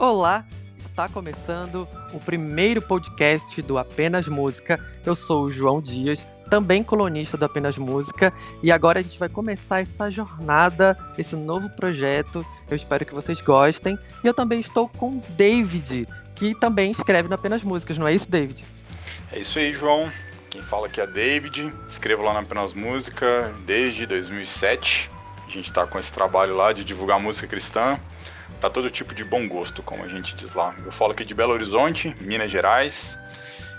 Olá, está começando o primeiro podcast do Apenas Música. Eu sou o João Dias, também colunista do Apenas Música, e agora a gente vai começar essa jornada, esse novo projeto. Eu espero que vocês gostem. E eu também estou com David, que também escreve no Apenas Músicas, não é isso, David? É isso aí, João. Quem fala aqui é David, escrevo lá na Apenas Música desde 2007. A gente está com esse trabalho lá de divulgar música cristã para todo tipo de bom gosto, como a gente diz lá. Eu falo aqui de Belo Horizonte, Minas Gerais,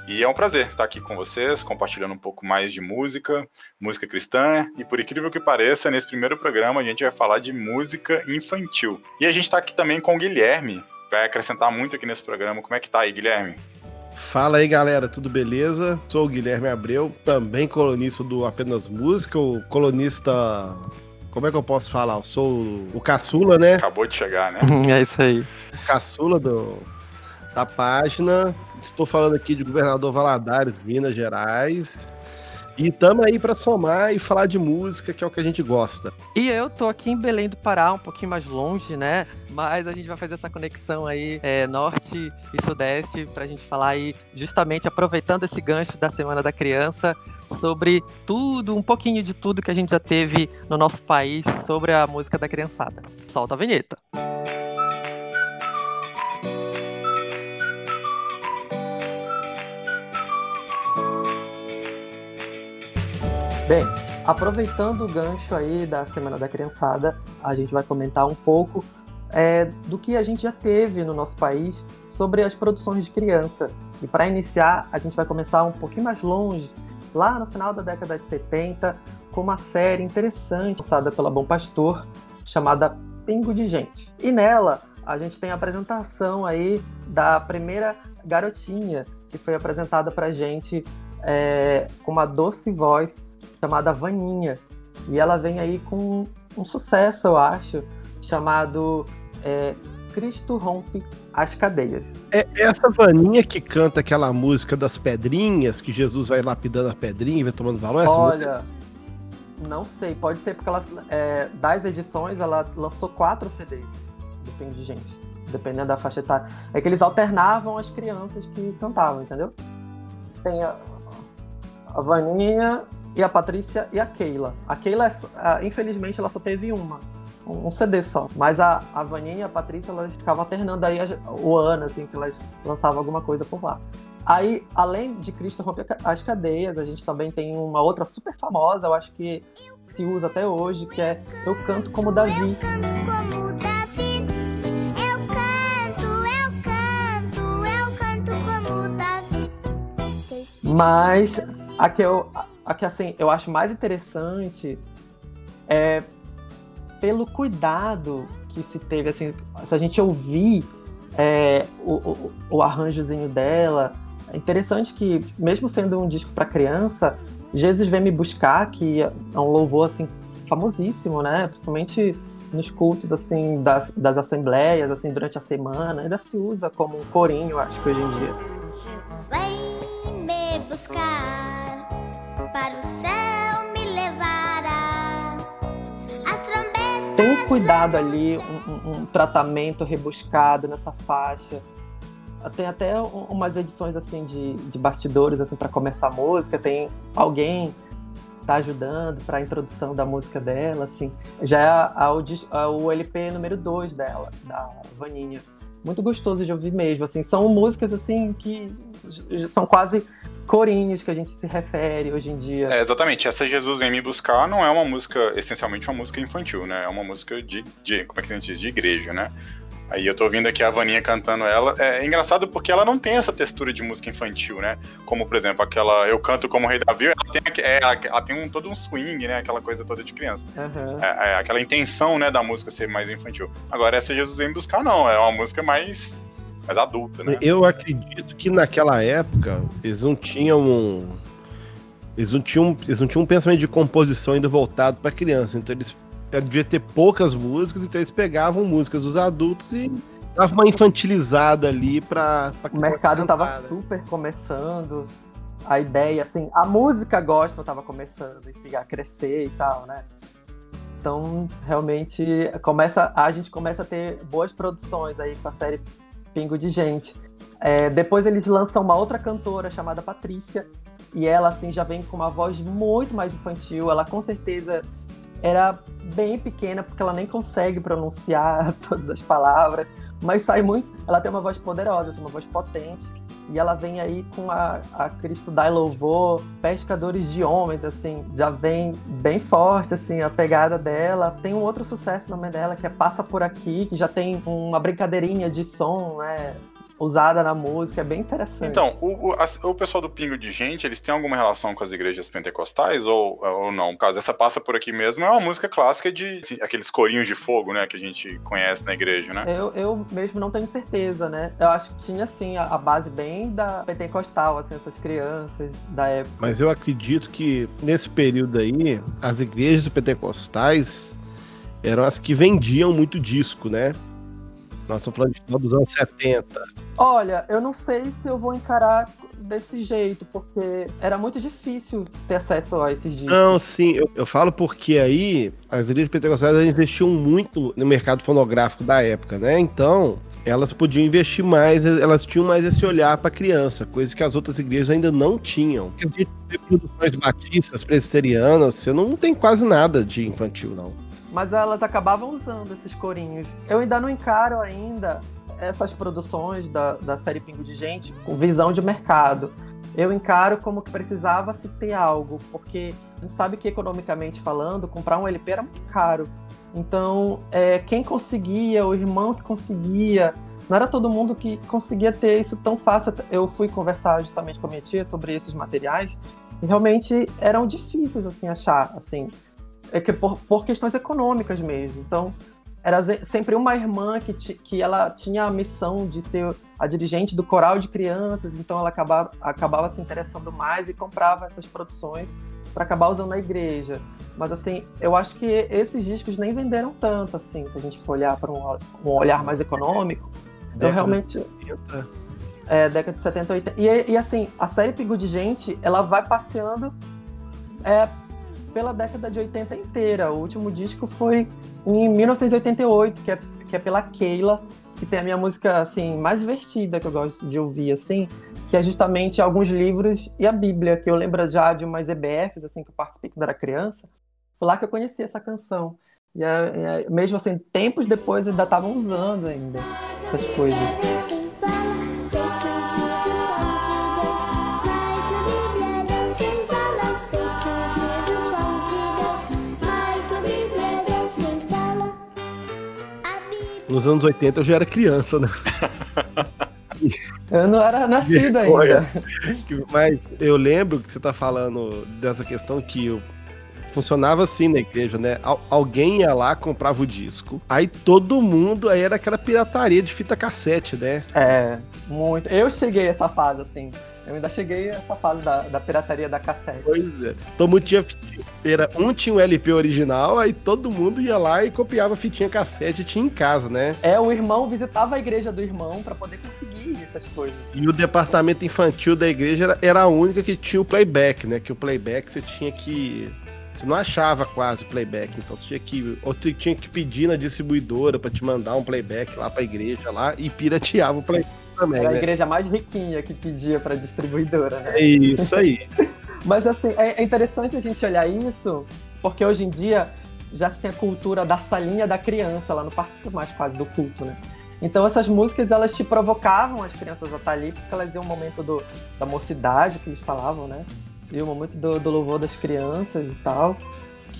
e é um prazer estar aqui com vocês, compartilhando um pouco mais de música, música cristã, e por incrível que pareça, nesse primeiro programa a gente vai falar de música infantil. E a gente está aqui também com o Guilherme, vai acrescentar muito aqui nesse programa. Como é que tá aí, Guilherme? Fala aí galera, tudo beleza? Sou o Guilherme Abreu, também colunista do Apenas Música, o colunista como é que eu posso falar? Eu sou o caçula, né? Acabou de chegar, né? é isso aí. Caçula do, da página. Estou falando aqui de Governador Valadares, Minas Gerais. E estamos aí para somar e falar de música, que é o que a gente gosta. E eu tô aqui em Belém do Pará, um pouquinho mais longe, né? Mas a gente vai fazer essa conexão aí, é, norte e sudeste, pra gente falar aí, justamente aproveitando esse gancho da Semana da Criança, sobre tudo, um pouquinho de tudo que a gente já teve no nosso país sobre a música da criançada. Solta a vinheta. Bem, aproveitando o gancho aí da Semana da Criançada, a gente vai comentar um pouco é, do que a gente já teve no nosso país sobre as produções de criança. E para iniciar, a gente vai começar um pouquinho mais longe, lá no final da década de 70, com uma série interessante lançada pela Bom Pastor, chamada Pingo de Gente. E nela, a gente tem a apresentação aí da primeira garotinha que foi apresentada pra gente é, com uma doce voz chamada Vaninha. E ela vem aí com um sucesso, eu acho, chamado é, Cristo Rompe as Cadeias. É essa Vaninha que canta aquela música das pedrinhas, que Jesus vai lapidando a pedrinha e vai tomando valor? Essa Olha, música? não sei, pode ser porque ela, é, das edições ela lançou quatro CDs, depende de gente. Dependendo da faixa etária. É que eles alternavam as crianças que cantavam, entendeu? Tem a, a Vaninha, e a Patrícia e a Keila. A Keila, infelizmente, ela só teve uma, um CD só. Mas a, a Vaninha e a Patrícia, elas ficavam alternando aí o ano, assim, que elas lançavam alguma coisa por lá. Aí, além de Cristo Rompe as Cadeias, a gente também tem uma outra super famosa, eu acho que se usa até hoje, que é Eu Canto Como Davi. Eu canto como Davi. Eu canto, eu canto, eu canto como Davi. Mas a que eu, a que assim, eu acho mais interessante é pelo cuidado que se teve, assim, se a gente ouvir é, o, o, o, arranjozinho dela, é interessante que, mesmo sendo um disco para criança, Jesus Vem Me Buscar, que é um louvor, assim, famosíssimo, né, principalmente nos cultos, assim, das, das assembleias, assim, durante a semana, ainda se usa como um corinho, acho que hoje em dia. Jesus vem me buscar Tem um cuidado ali, um, um, tratamento rebuscado nessa faixa. Tem até umas edições assim de, de bastidores assim para começar a música. Tem alguém tá ajudando para a introdução da música dela, assim. Já é o LP número 2 dela, da Vaninha. Muito gostoso de ouvir mesmo, assim. São músicas assim que são quase corinhos que a gente se refere hoje em dia. É, exatamente. Essa Jesus Vem Me Buscar não é uma música, essencialmente uma música infantil, né? É uma música de, de como é que a gente diz? De igreja, né? Aí eu tô ouvindo aqui a Vaninha cantando ela. É, é, engraçado porque ela não tem essa textura de música infantil, né? Como, por exemplo, aquela Eu Canto Como Rei Davi, ela tem, é, ela tem um, todo um swing, né? Aquela coisa toda de criança. Uhum. É, aquela intenção, né, da música ser mais infantil. Agora, essa Jesus Vem Buscar, não. É uma música mais mais adulta, né? Eu acredito que naquela época eles não tinham um. Eles não tinham, eles não tinham um pensamento de composição ainda voltado para criança. Então eles devia ter poucas músicas, então eles pegavam músicas dos adultos e dava uma infantilizada ali para O mercado estava né? super começando. A ideia, assim, a música gospel estava começando a crescer e tal, né? Então, realmente, começa, a gente começa a ter boas produções aí com a série Pingo de Gente. É, depois eles lançam uma outra cantora chamada Patrícia, e ela assim já vem com uma voz muito mais infantil. Ela com certeza era bem pequena porque ela nem consegue pronunciar todas as palavras, mas sai muito. Ela tem uma voz poderosa, uma voz potente. E ela vem aí com a, a Cristo Dai Louvor, Pescadores de Homens, assim, já vem bem forte, assim, a pegada dela. Tem um outro sucesso no nome dela, que é Passa Por Aqui, que já tem uma brincadeirinha de som, né? Usada na música, é bem interessante. Então, o, o, a, o, pessoal do Pingo de Gente, eles têm alguma relação com as igrejas pentecostais ou, ou não? Caso essa passa por aqui mesmo, é uma música clássica de assim, aqueles corinhos de fogo, né, que a gente conhece na igreja, né? Eu, eu mesmo não tenho certeza, né? Eu acho que tinha, assim, a, a base bem da pentecostal, assim, essas crianças da época. Mas eu acredito que nesse período aí, as igrejas pentecostais eram as que vendiam muito disco, né? Nós estamos falando de final dos anos 70. Olha, eu não sei se eu vou encarar desse jeito, porque era muito difícil ter acesso a esses discos. Não, sim, eu, eu falo porque aí as igrejas pentecostais investiam muito no mercado fonográfico da época, né? Então, elas podiam investir mais, elas tinham mais esse olhar para criança, coisa que as outras igrejas ainda não tinham. Porque a gente vê produções batistas, presbiterianas, você não tem quase nada de infantil, não mas elas acabavam usando esses corinhos. Eu ainda não encaro ainda essas produções da, da série Pingo de Gente com visão de mercado. Eu encaro como que precisava se ter algo, porque a gente sabe que economicamente falando, comprar um LP era muito caro. Então, é, quem conseguia, o irmão que conseguia, não era todo mundo que conseguia ter isso tão fácil. Eu fui conversar justamente com a minha tia sobre esses materiais e realmente eram difíceis assim achar, assim é que por, por questões econômicas mesmo. Então, era sempre uma irmã que, que ela tinha a missão de ser a dirigente do coral de crianças, então ela acabava, acabava se interessando mais e comprava essas produções para acabar usando na igreja. Mas assim, eu acho que esses discos nem venderam tanto, assim, se a gente for olhar para um, um, olhar mais econômico. Então realmente. De é, década de 70, 80. E, e assim, a série Pingo de Gente, ela vai passeando é, pela década de 80 inteira. O último disco foi em 1988, que é, que é pela Keila, que tem a minha música assim mais divertida que eu gosto de ouvir assim, que é justamente alguns livros e a Bíblia, que eu lembro já de umas EBFs assim que eu participei quando era criança. Foi lá que eu conheci essa canção. E é, é, mesmo assim, tempos depois ainda estavam usando ainda essas coisas. Nos anos 80 eu já era criança, né? Eu não era nascido ainda. Mas eu lembro que você tá falando dessa questão que funcionava assim na igreja, né? alguém ia lá, comprava o disco. Aí todo mundo, aí era aquela pirataria de fita cassete, né? É, muito. Eu cheguei a essa fase, assim. Eu ainda cheguei essa fase da, da pirataria da cassete. Pois é. Todo mundo tinha era Um tinha o um LP original, aí todo mundo ia lá e copiava fitinha cassete e tinha em casa, né? É, o irmão visitava a igreja do irmão para poder conseguir essas coisas. E o departamento infantil da igreja era, era a única que tinha o playback, né? Que o playback você tinha que você não achava quase playback, então você tinha que ou você tinha que pedir na distribuidora para te mandar um playback lá para a igreja lá e pirateava o playback também. Era a né? igreja mais riquinha que pedia para distribuidora, né? É isso aí. Mas assim, é, é interessante a gente olhar isso, porque hoje em dia já se tem a cultura da salinha da criança, lá no participa mais quase do culto, né? Então essas músicas elas te provocavam as crianças a estar ali, porque elas iam um momento do, da mocidade que eles falavam, né? E o momento do, do louvor das crianças e tal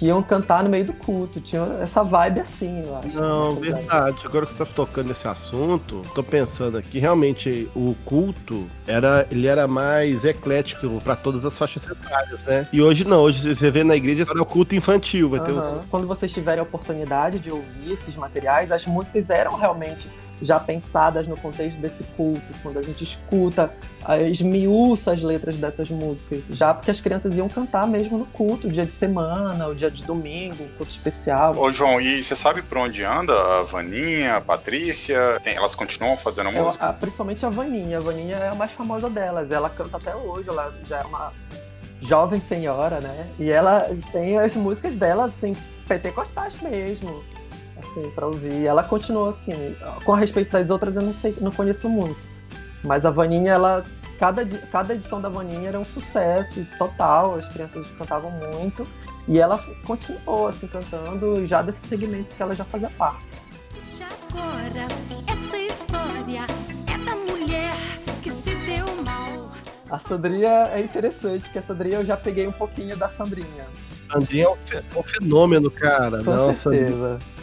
que iam cantar no meio do culto. Tinha essa vibe assim, eu acho. Não, verdade. Agora que você está tocando nesse assunto, tô pensando aqui, realmente o culto era, ele era mais eclético para todas as faixas etárias, né? E hoje não, hoje você vê na igreja é o culto infantil, vai uhum. ter um... Quando vocês tiverem a oportunidade de ouvir esses materiais, as músicas eram realmente já pensadas no contexto desse culto, quando a gente escuta, esmiuça as letras dessas músicas, já porque as crianças iam cantar mesmo no culto, dia de semana, o dia de domingo, um culto especial. Ô João, e você sabe por onde anda a Vaninha, a Patrícia? Tem, elas continuam fazendo música? Eu, principalmente a Vaninha, a Vaninha é a mais famosa delas, ela canta até hoje, ela já é uma jovem senhora, né? E ela tem as músicas dela, assim, pentecostais mesmo assim, pra ouvir. E ela continuou assim. Com a respeito das outras, eu não sei, não conheço muito. Mas a Vaninha, ela. Cada, cada edição da Vaninha era um sucesso total, as crianças cantavam muito. E ela continuou, assim, cantando já desse segmento que ela já fazia parte. Escute agora esta história é da mulher que se deu mal. A Sandrinha é interessante, que a Sandrinha eu já peguei um pouquinho da Sandrinha. Sandrinha é um, um fenômeno, cara. Com Não, certeza. Sandrinha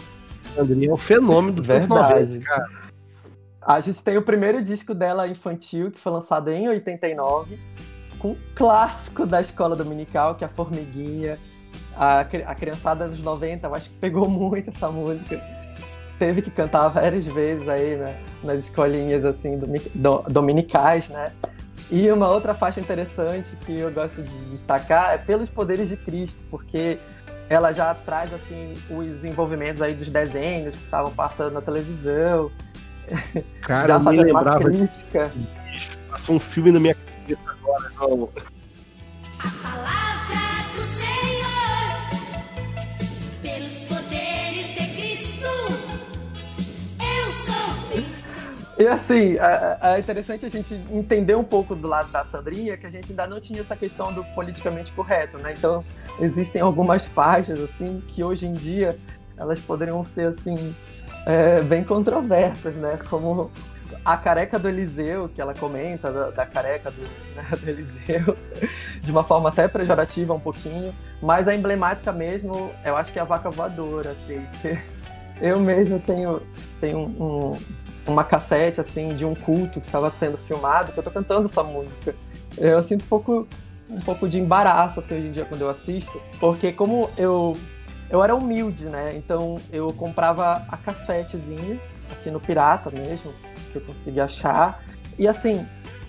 é um fenômeno dos anos Verdade. 90, cara. A gente tem o primeiro disco dela infantil, que foi lançado em 89, com um clássico da escola dominical, que é a Formiguinha. A, a criançada dos 90, eu acho que pegou muito essa música. Teve que cantar várias vezes aí, né? Nas escolinhas, assim, do- dominicais, né? E uma outra faixa interessante que eu gosto de destacar é Pelos Poderes de Cristo, porque ela já traz, assim, os envolvimentos aí dos desenhos que estavam passando na televisão, Cara, já eu nem fazendo uma lembrava crítica. Passou um filme na minha cabeça agora, João. E assim, é, é interessante a gente entender um pouco do lado da Sandrinha, que a gente ainda não tinha essa questão do politicamente correto, né? Então, existem algumas faixas, assim, que hoje em dia elas poderiam ser, assim, é, bem controversas, né? Como a careca do Eliseu, que ela comenta da, da careca do, né, do Eliseu, de uma forma até pejorativa um pouquinho, mas a emblemática mesmo, eu acho que é a vaca voadora, assim, que eu mesmo tenho, tenho um, uma cassete, assim, de um culto que estava sendo filmado, que eu tô cantando essa música. Eu sinto um pouco, um pouco de embaraço, assim, hoje em dia, quando eu assisto, porque como eu, eu era humilde, né, então eu comprava a cassetezinha, assim, no pirata mesmo, que eu conseguia achar, e assim,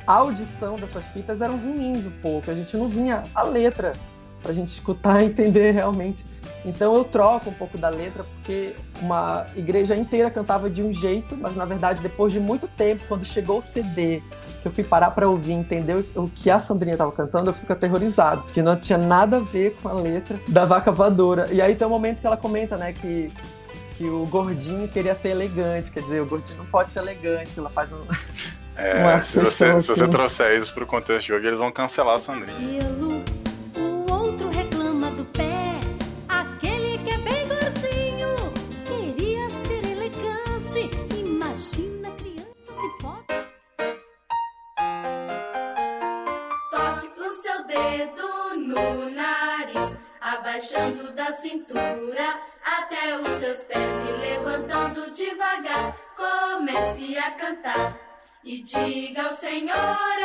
a audição dessas fitas eram ruins um pouco, a gente não vinha a letra pra gente escutar e entender realmente. Então eu troco um pouco da letra porque uma igreja inteira cantava de um jeito, mas na verdade depois de muito tempo, quando chegou o CD, que eu fui parar pra ouvir, entender o que a Sandrinha tava cantando, eu fico aterrorizado, que não tinha nada a ver com a letra da Vaca Voadora. E aí tem um momento que ela comenta, né, que que o gordinho queria ser elegante, quer dizer, o gordinho não pode ser elegante, ela faz um, É, se, você, se você assim. trouxer isso pro contexto de hoje, eles vão cancelar a Sandrinha. Dedo no nariz, abaixando da cintura até os seus pés e levantando devagar. Comece a cantar e diga ao Senhor: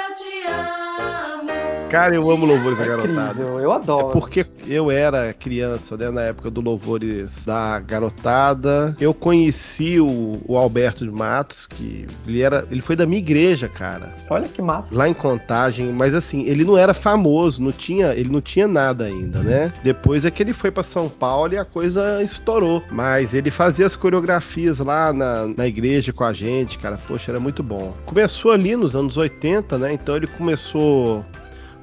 Eu te amo. Cara, eu amo Louvores da Garotada. incrível, eu É adoro. porque eu era criança, né, na época do Louvores da Garotada. Eu conheci o, o Alberto de Matos, que ele era, ele foi da minha igreja, cara, Olha que massa. lá em Contagem, mas assim, ele não era famoso, não tinha, ele não tinha nada ainda, né? Depois é que ele foi pra São Paulo e a coisa estourou. Mas ele fazia as coreografias lá na, na igreja com a gente, cara. Poxa, era muito bom. Começou ali nos anos 80, né? Então ele começou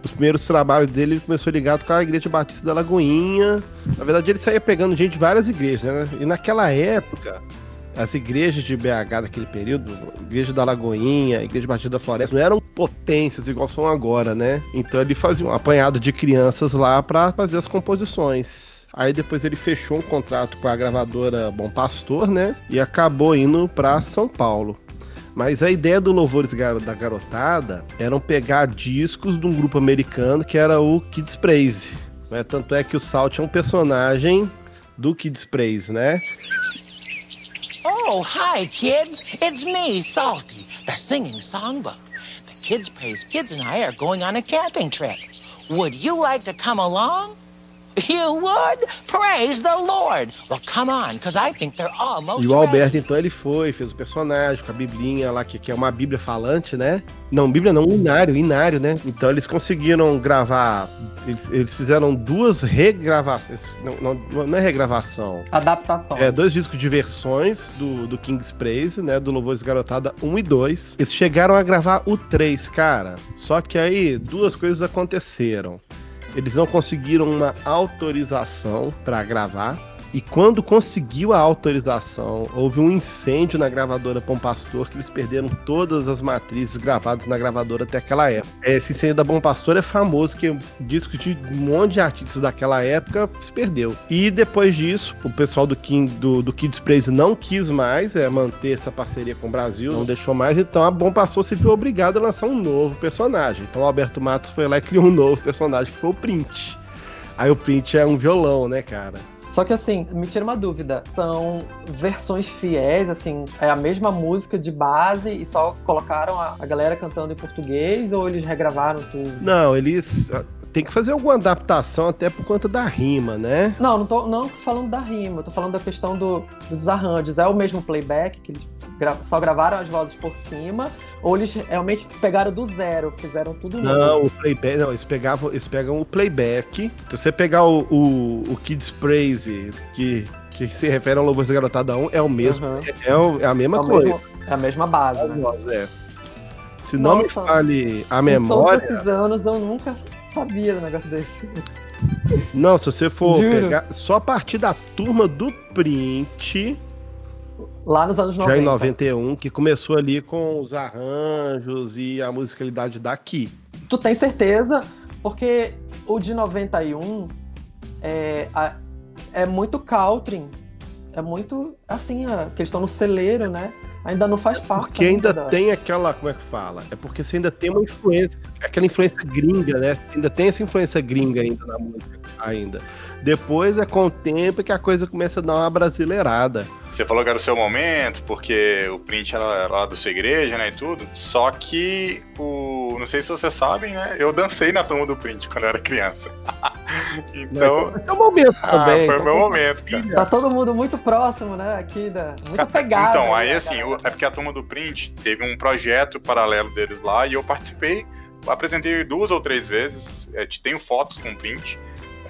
os primeiros trabalhos dele, ele começou ligado com a Igreja Batista da Lagoinha. Na verdade, ele saía pegando gente de várias igrejas, né? E naquela época, as igrejas de BH daquele período, Igreja da Lagoinha, Igreja Batista da Floresta, não eram potências igual são agora, né? Então ele fazia um apanhado de crianças lá para fazer as composições. Aí depois ele fechou um contrato com a gravadora Bom Pastor, né? E acabou indo para São Paulo. Mas a ideia do Louvores da Garotada eram pegar discos de um grupo americano que era o Kids Praise. Né? Tanto é que o Salt é um personagem do Kids Praise, né? Oh, hi, kids. It's me, Salty, the singing songbook. The Kids Praise Kids and I are going on a camping trip. Would you like to come along? You would? Praise the Lord. Well, come on, because I think they're almost E o. Alberto, então, ele foi, fez o personagem com a biblinha lá, que, que é uma bíblia falante, né? Não, bíblia não, inário, inário, né? Então eles conseguiram gravar, eles, eles fizeram duas regravações, não, não, não é regravação, Adaptação. É, dois discos de versões do, do King's Praise, né? Do Louvores Garotada 1 e 2. Eles chegaram a gravar o 3, cara. Só que aí duas coisas aconteceram. Eles não conseguiram uma autorização pra gravar. E quando conseguiu a autorização, houve um incêndio na gravadora Bom Pastor, que eles perderam todas as matrizes gravadas na gravadora até aquela época. Esse incêndio da Bom Pastor é famoso, que disco de um monte de artistas daquela época se perdeu. E depois disso, o pessoal do, King, do, do Kids Praise não quis mais é, manter essa parceria com o Brasil, não deixou mais, então a Bom Pastor se viu obrigado a lançar um novo personagem. Então o Alberto Matos foi lá e criou um novo personagem, que foi o Print. Aí o Print é um violão, né, cara? Só que assim, me tira uma dúvida. São versões fiéis, assim, é a mesma música de base e só colocaram a, a galera cantando em português ou eles regravaram tudo? Não, eles ah, tem que fazer alguma adaptação até por conta da rima, né? Não, não tô não falando da rima, tô falando da questão do, dos arranjos. É o mesmo playback, que eles gra só gravaram as vozes por cima, ou eles realmente pegaram do zero, fizeram tudo novo? Não, o playback, não, eles, pegavam, eles pegam o playback. Se você pegar o, o, o Kids Praise, que, que se refere ao Louvor Garotada 1, é o mesmo, Uhum. é, é, a mesma É o coisa. mesmo- é a mesma base, né? É. Se não me Nossa. fale a Em memória. todos esses anos eu nunca sabia do negócio desse. Não, se você for Juro. pegar só a partir da turma do print, Lá nos anos 90. já em 91, que começou ali com os arranjos e a musicalidade daqui. Tu tem certeza? Porque o de 91 é, é muito country. É muito assim, a questão no celeiro, né? Ainda não faz parte. Porque ainda da- tem aquela, como é que fala? É porque você ainda tem uma influência, aquela influência gringa, né? Ainda tem essa influência gringa ainda na música, ainda. Depois é com o tempo que a coisa começa a dar uma brasileirada. Você falou que era o seu momento, porque o print era, lá da sua igreja, né, e tudo. Só que o. Não sei se vocês sabem, né? Eu dancei na turma do print quando eu era criança. então. Esse é o momento Ah, também. foi o então, meu momento, cara. Tá todo mundo muito próximo, né? Aqui, da... muito pegado. Então, aí né, assim, é porque a turma do Print teve um projeto paralelo deles lá e eu participei, apresentei duas ou três vezes, é, tenho fotos com o Print.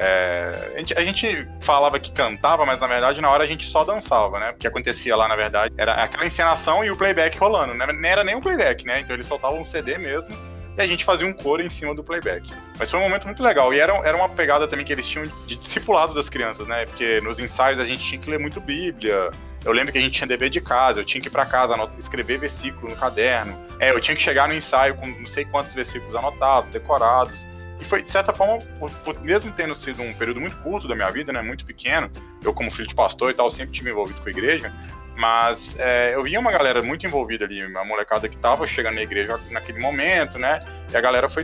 É, a, gente, a gente falava que cantava, mas na verdade na hora a gente só dançava, né? O que acontecia lá, na verdade, era aquela encenação e o playback rolando, né? Não era nem um playback, né? Então eles soltavam um CD mesmo e a gente fazia um coro em cima do playback. Mas foi um momento muito legal. E era, era uma pegada também que eles tinham de discipulado das crianças, né? Porque nos ensaios a gente tinha que ler muito Bíblia. Eu lembro que a gente tinha dever de casa, eu tinha que ir pra casa escrever versículo no caderno. É, eu tinha que chegar no ensaio com não sei quantos versículos anotados, decorados. E foi, de certa forma, por- por- mesmo tendo sido um período muito curto da minha vida, né? Muito pequeno, eu como filho de pastor e tal, sempre tive envolvido com a igreja. Mas é, eu via uma galera muito envolvida ali, uma molecada que tava chegando na igreja naquele momento, né? E a galera foi,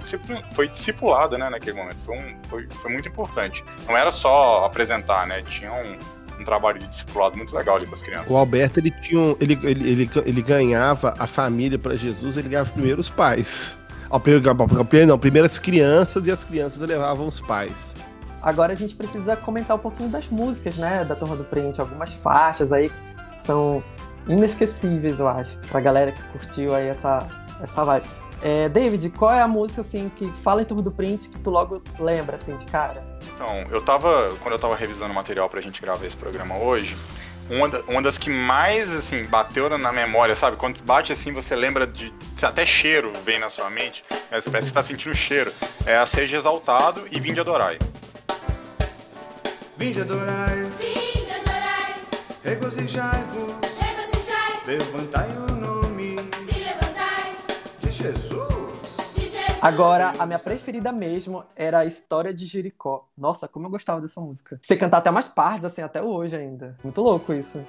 foi discipulada, né, naquele momento. Foi, um, foi, foi muito importante. Não era só apresentar, né? Tinha um, um trabalho de discipulado muito legal ali com as crianças. O Alberto, ele tinha um- ele, ele, ele, ele ganhava a família para Jesus, ele ganhava primeiro os pais. Não, primeiro as crianças e as crianças levavam os pais. Agora a gente precisa comentar um pouquinho das músicas, né? Da Turma do Print. Algumas faixas aí que são inesquecíveis, eu acho. Pra galera que curtiu aí essa, essa vibe. É, David, qual é a música, assim, que fala em Turma do Print que tu logo lembra, assim, de cara? Então, eu tava. Quando eu tava revisando o material pra gente gravar esse programa hoje, uma, da- uma das que mais, assim, bateu na memória, sabe? Quando bate assim, você lembra de. Até cheiro vem na sua mente, mas parece que tá sentindo cheiro. É a Seja Exaltado e Vinde Adorai. Vinde adorai, Vinde adorai, regozijai-vos, regozijai, levantai o Agora, a minha preferida mesmo era a História de Jericó. Nossa, como eu gostava dessa música. Você cantar até mais partes, assim, até hoje ainda. Muito louco isso.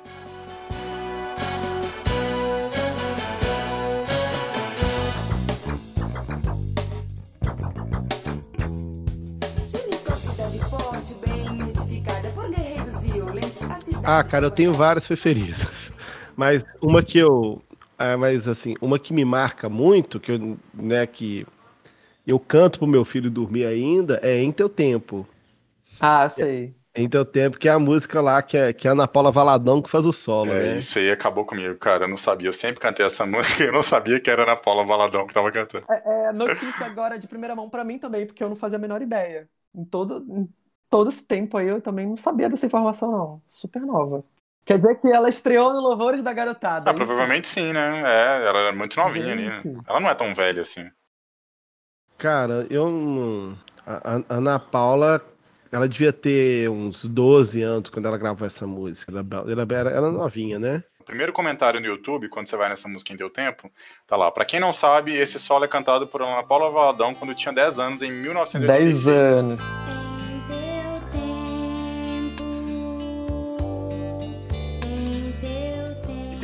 Jericó, cidade forte, bem edificada por guerreiros violentos. A cidade Ah, cara, eu tenho várias preferidas. Mas uma que eu. ah, mas assim, uma que me marca muito, que eu, né, que eu canto pro meu filho dormir ainda, é Em Teu Tempo. Ah, sei. Em Teu Tempo, que é a música lá que é, que é a Ana Paula Valadão que faz o solo, É, né? isso aí acabou comigo, cara. Eu não sabia. Eu sempre cantei essa música e eu não sabia que era Ana Paula Valadão que tava cantando. É, é notícia agora de primeira mão pra mim também, porque eu não fazia a menor ideia. Em todo, em todo esse tempo aí eu também não sabia dessa informação, não. Super nova. Quer dizer que ela estreou no Louvores da Garotada. Ah, é provavelmente sim, né? É, ela era muito novinha ali, né? Gente. Ela não é tão velha assim. Cara, eu não. A, a- Ana Paula, Ela devia ter uns 12 anos quando ela gravou essa música. Ela era, era, era novinha, né? O primeiro comentário no YouTube, quando você vai nessa música em Deu Tempo, tá lá. Pra quem não sabe, esse solo é cantado por Ana Paula Valadão quando tinha 10 anos, em 1986. 10 anos.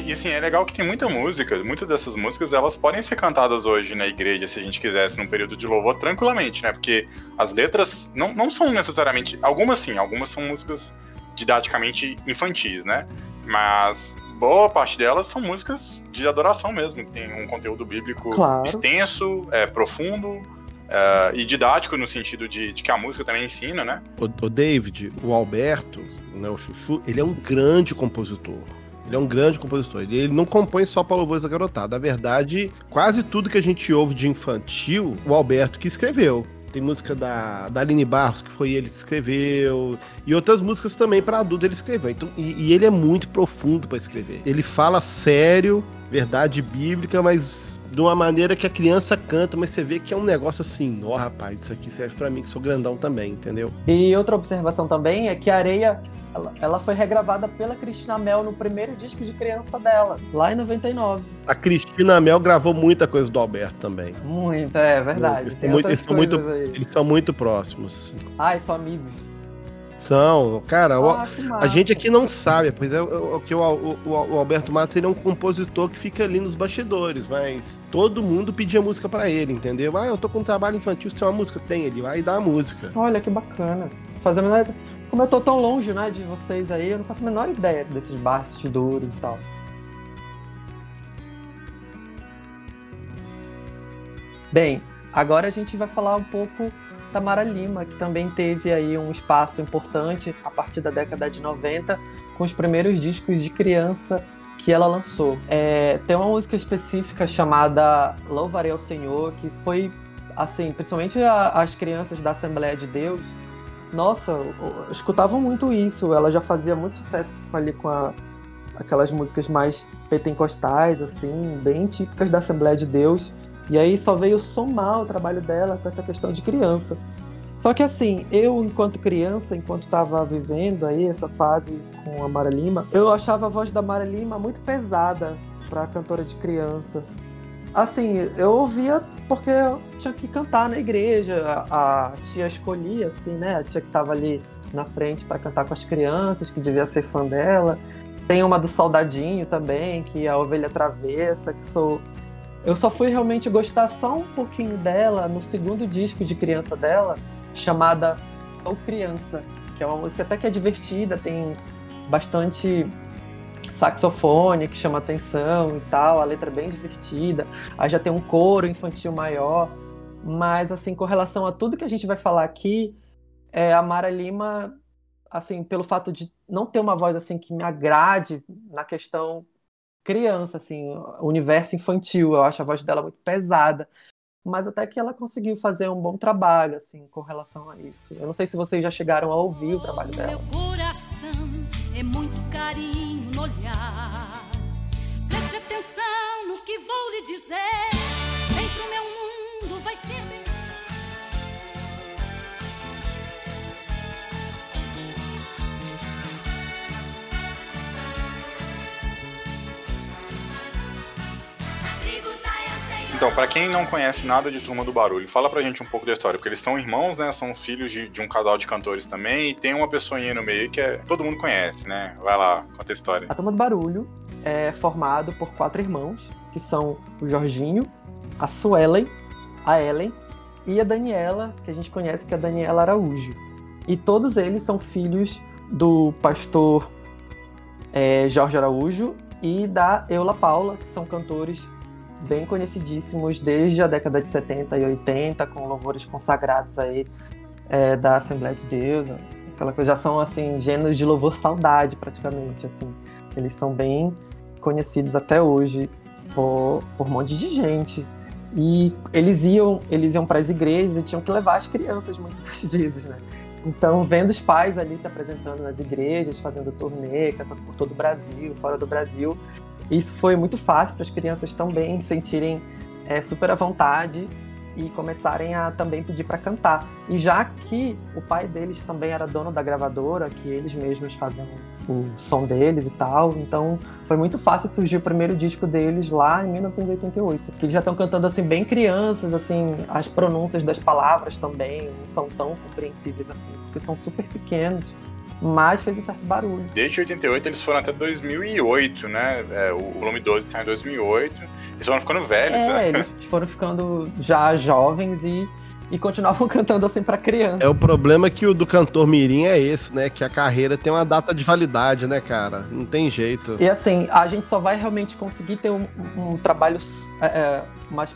E assim, é legal que tem muita música, muitas dessas músicas, elas podem ser cantadas hoje na igreja, se a gente quisesse, num período de louvor, tranquilamente, né? Porque as letras não, não são necessariamente. Algumas sim, algumas são músicas didaticamente infantis, né? Mas boa parte delas são músicas de adoração mesmo, que tem um conteúdo bíblico Claro. extenso, é, profundo. é, e didático no sentido de, de que a música também ensina, né? O, o David, o Alberto, né, o Chuchu, ele é um grande compositor. Ele é um grande compositor. Ele, não compõe só para louvores da garotada. Na verdade, quase tudo que a gente ouve de infantil, o Alberto que escreveu. Tem música da, da Aline Barros, que foi ele que escreveu. E outras músicas também para adulto ele escreveu. Então, e, e ele é muito profundo para escrever. Ele fala sério, verdade bíblica, mas de uma maneira que a criança canta, mas você vê que é um negócio assim, ó, rapaz, isso aqui serve para mim que sou grandão também, entendeu? E outra observação também é que a Areia ela, ela foi regravada pela Cristina Mel no primeiro disco de criança dela, lá em 99. A Cristina Mel gravou muita coisa do Alberto também. Muito, é verdade. Eles Tem são muito- eles são muito-. Eles são muito próximos. Ai, são amigos. São, cara, o- Ah, que a gente aqui não sabe, pois é o, o- que o, o- o Alberto Matos ele é um compositor que fica ali nos bastidores, mas todo mundo pedia música pra ele, entendeu? Ah, eu tô com um trabalho infantil, se tem uma música, tem, ele vai dar a música. Olha que bacana. Fazer a menor... Como eu tô tão longe, né, de vocês aí, eu não faço a menor ideia desses bastidores e tal. Bem, agora a gente vai falar um pouco da Mara Lima, que também teve aí um espaço importante a partir da década de 90, com os primeiros discos de criança que ela lançou. É, tem uma música específica chamada Louvarei ao Senhor, que foi, assim, principalmente a- as crianças da Assembleia de Deus, nossa, escutavam muito isso. Ela já fazia muito sucesso ali com a- aquelas músicas mais pentecostais, assim, bem típicas da Assembleia de Deus. E aí só veio somar o trabalho dela com essa questão de criança. Só que assim, eu enquanto criança, enquanto estava vivendo aí essa fase com a Mara Lima, eu achava a voz da Mara Lima muito pesada para cantora de criança. Assim, eu ouvia porque eu tinha que cantar na igreja, a, a tia escolhia, assim, né? A tia que estava ali na frente para cantar com as crianças, que devia ser fã dela. Tem uma do Soldadinho também, que é a Ovelha Travessa, que sou. Eu só fui realmente gostar só um pouquinho dela no segundo disco de criança dela, chamada Ou Criança, que é uma música até que é divertida, tem bastante saxofone que chama atenção e tal, a letra é bem divertida. Aí já tem um coro infantil maior, mas assim, com relação a tudo que a gente vai falar aqui, é, a Mara Lima, assim, pelo fato de não ter uma voz assim que me agrade na questão criança, assim, universo infantil, eu acho a voz dela muito pesada. Mas até que ela conseguiu fazer um bom trabalho, assim, com relação a isso. Eu não sei se vocês já chegaram a ouvir o trabalho dela. Meu coração é muito carinho no olhar. Preste atenção no que vou lhe dizer. Vem pro meu mundo, Então, pra quem não conhece nada de Turma do Barulho, fala pra gente um pouco da história, porque eles são irmãos, né? São filhos de, de um casal de cantores também, e tem uma pessoinha no meio que é, todo mundo conhece, né? Vai lá, conta a história. A Turma do Barulho é formado por quatro irmãos, que são o Jorginho, a Suelen, a Ellen e a Daniela, que a gente conhece que é a Daniela Araújo. E todos eles são filhos do pastor é, Jorge Araújo e da Eula Paula, que são cantores bem conhecidíssimos desde a década de 70 e 80, com louvores consagrados aí é, da Assembleia de Deus. Aquela coisa, já são assim, gêneros de louvor saudade, praticamente, assim. Eles são bem conhecidos até hoje por, por um monte de gente. E eles iam, eles iam para as igrejas e tinham que levar as crianças muitas vezes, né? Então, vendo os pais ali se apresentando nas igrejas, fazendo turnê, cantando por todo o Brasil, fora do Brasil, isso foi muito fácil para as crianças também sentirem é, super à vontade e começarem a também pedir para cantar. E já que o pai deles também era dono da gravadora, que eles mesmos faziam o som deles e tal, então foi muito fácil surgir o primeiro disco deles lá em 1988. Que eles já estão cantando assim bem crianças, assim, as pronúncias das palavras também não são tão compreensíveis assim, porque são super pequenos mas fez um certo barulho. Desde 88 eles foram até 2008, né? É, o volume 12 saiu em 2008. Eles foram ficando velhos, é, né? Eles foram ficando já jovens e, e continuavam cantando assim pra criança. É o problema que o do cantor Mirim é esse, né? Que a carreira tem uma data de validade, né, cara? Não tem jeito. E assim, a gente só vai realmente conseguir ter um, um trabalho é, é, mais.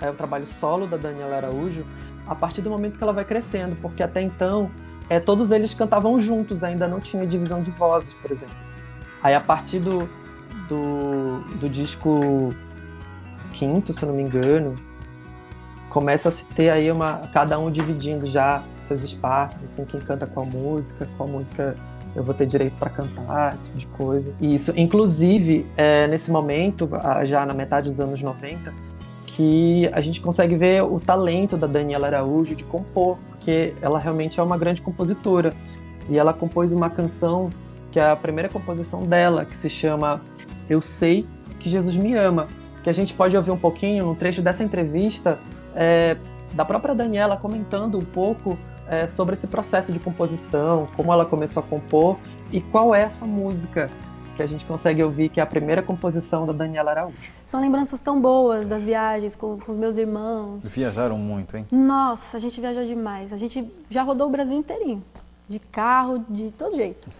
É um trabalho solo da Daniela Araújo a partir do momento que ela vai crescendo, porque até então é, todos eles cantavam juntos, ainda não tinha divisão de vozes, por exemplo. Aí a partir do, do, do disco quinto, se eu não me engano, começa a se ter aí uma. cada um dividindo já seus espaços, assim, quem canta qual música, qual música eu vou ter direito para cantar, esse tipo de coisa. E isso, inclusive, é, nesse momento, já na metade dos anos 90, que a gente consegue ver o talento da Daniela Araújo de compor, porque ela realmente é uma grande compositora. E ela compôs uma canção que é a primeira composição dela, que se chama Eu Sei que Jesus Me Ama, que a gente pode ouvir um pouquinho no trecho dessa entrevista é, da própria Daniela comentando um pouco é, sobre esse processo de composição, como ela começou a compor e qual é essa música que a gente consegue ouvir, que é a primeira composição da Daniela Araújo. São lembranças tão boas das viagens com, com os meus irmãos. Viajaram muito, hein? Nossa, a gente viajou demais. A gente já rodou o Brasil inteirinho de carro, de todo jeito.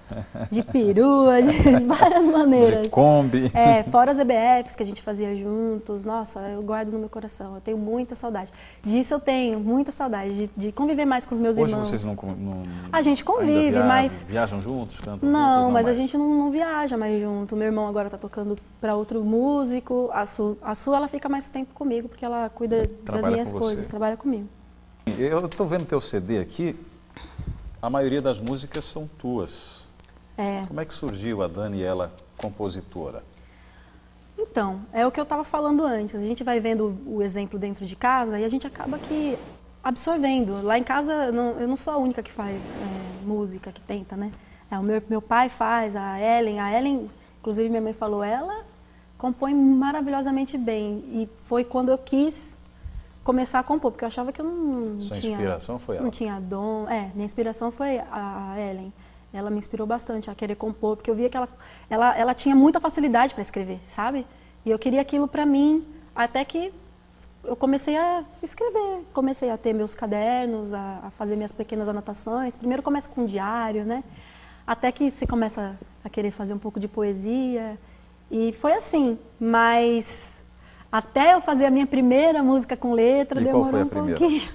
De perua, de várias maneiras. De Kombi. É, fora as EBFs que a gente fazia juntos. Nossa, eu guardo no meu coração. Eu tenho muita saudade. Disso eu tenho muita saudade, de, de conviver mais com os meus Hoje irmãos. Hoje vocês não, não, A gente convive, viajam, mas... Viajam juntos, cantam não, juntos? Não, mas a gente não, não, viaja mais junto. Meu irmão agora tá tocando para outro músico. A Su, a Su, ela fica mais tempo comigo, porque ela cuida trabalha das minhas coisas, trabalha comigo. Eu tô vendo teu CD aqui, a maioria das músicas são tuas. É. Como é que surgiu a Daniela compositora? Então, é o que eu estava falando antes. A gente vai vendo o exemplo dentro de casa e a gente acaba que absorvendo. Lá em casa, não, eu não sou a única que faz é, música, que tenta, né? É, o meu, meu pai faz, a Ellen. A Ellen, inclusive minha mãe falou, ela compõe maravilhosamente bem. E foi quando eu quis começar a compor, porque eu achava que eu não Sua tinha... inspiração foi ela? Não tinha dom. É, minha inspiração foi a Ellen. Ela me inspirou bastante a querer compor, porque eu via que ela, ela, ela tinha muita facilidade para escrever, sabe? E eu queria aquilo para mim, até que eu comecei a escrever, comecei a ter meus cadernos, a, a, fazer minhas pequenas anotações. Primeiro começa com um diário, né? Até que você começa a querer fazer um pouco de poesia. E foi assim, mas até eu fazer a minha primeira música com letra, e demorou qual foi a um primeira? pouquinho.